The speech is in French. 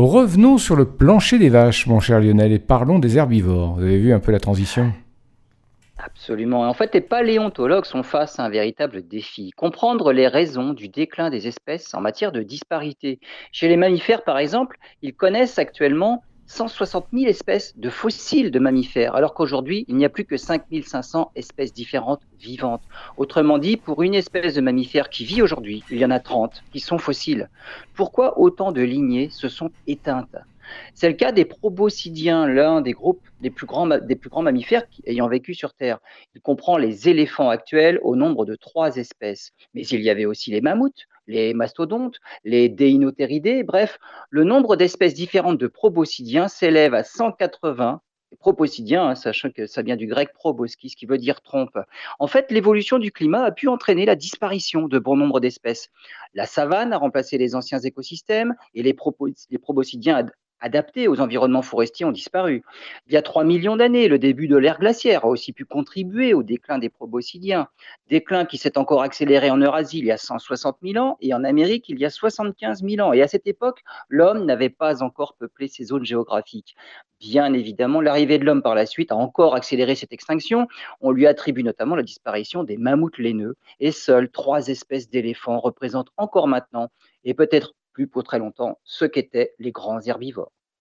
Revenons sur le plancher des vaches, mon cher Lionel, et parlons des herbivores. Vous avez vu un peu la transition? Absolument. En fait, les paléontologues sont face à un véritable défi. Comprendre les raisons du déclin des espèces en matière de disparité. Chez les mammifères, par exemple, ils connaissent actuellement 160 000 espèces de fossiles de mammifères, alors qu'aujourd'hui, il n'y a plus que 5 500 espèces différentes vivantes. Autrement dit, pour une espèce de mammifère qui vit aujourd'hui, il y en a 30 qui sont fossiles. Pourquoi autant de lignées se sont éteintes? C'est le cas des proboscidiens, l'un des groupes des plus grands, des plus grands mammifères ayant vécu sur Terre. Il comprend les éléphants actuels au nombre de trois espèces. Mais il y avait aussi les mammouths, les mastodontes, les déinothériidés, bref, le nombre d'espèces différentes de proboscidiens s'élève à 180 Proboscidiens, hein, sachant que ça vient du grec proboskis, qui veut dire trompe. En fait, l'évolution du climat a pu entraîner la disparition de bon nombre d'espèces. La savane a remplacé les anciens écosystèmes et les, les proboscidiens adaptés aux environnements forestiers ont disparu. Il y a 3 millions d'années, le début de l'ère glaciaire a aussi pu contribuer au déclin des proboscidiens, déclin qui s'est encore accéléré en Eurasie il y a 160 000 ans et en Amérique il y a 75 000 ans. Et à cette époque, l'homme n'avait pas encore peuplé ces zones géographiques. Bien évidemment, l'arrivée de l'homme par la suite a encore accéléré cette extinction. On lui attribue notamment la disparition des mammouths laineux et seules trois espèces d'éléphants représentent encore maintenant et peut-être pour très longtemps ce qu'étaient les grands herbivores.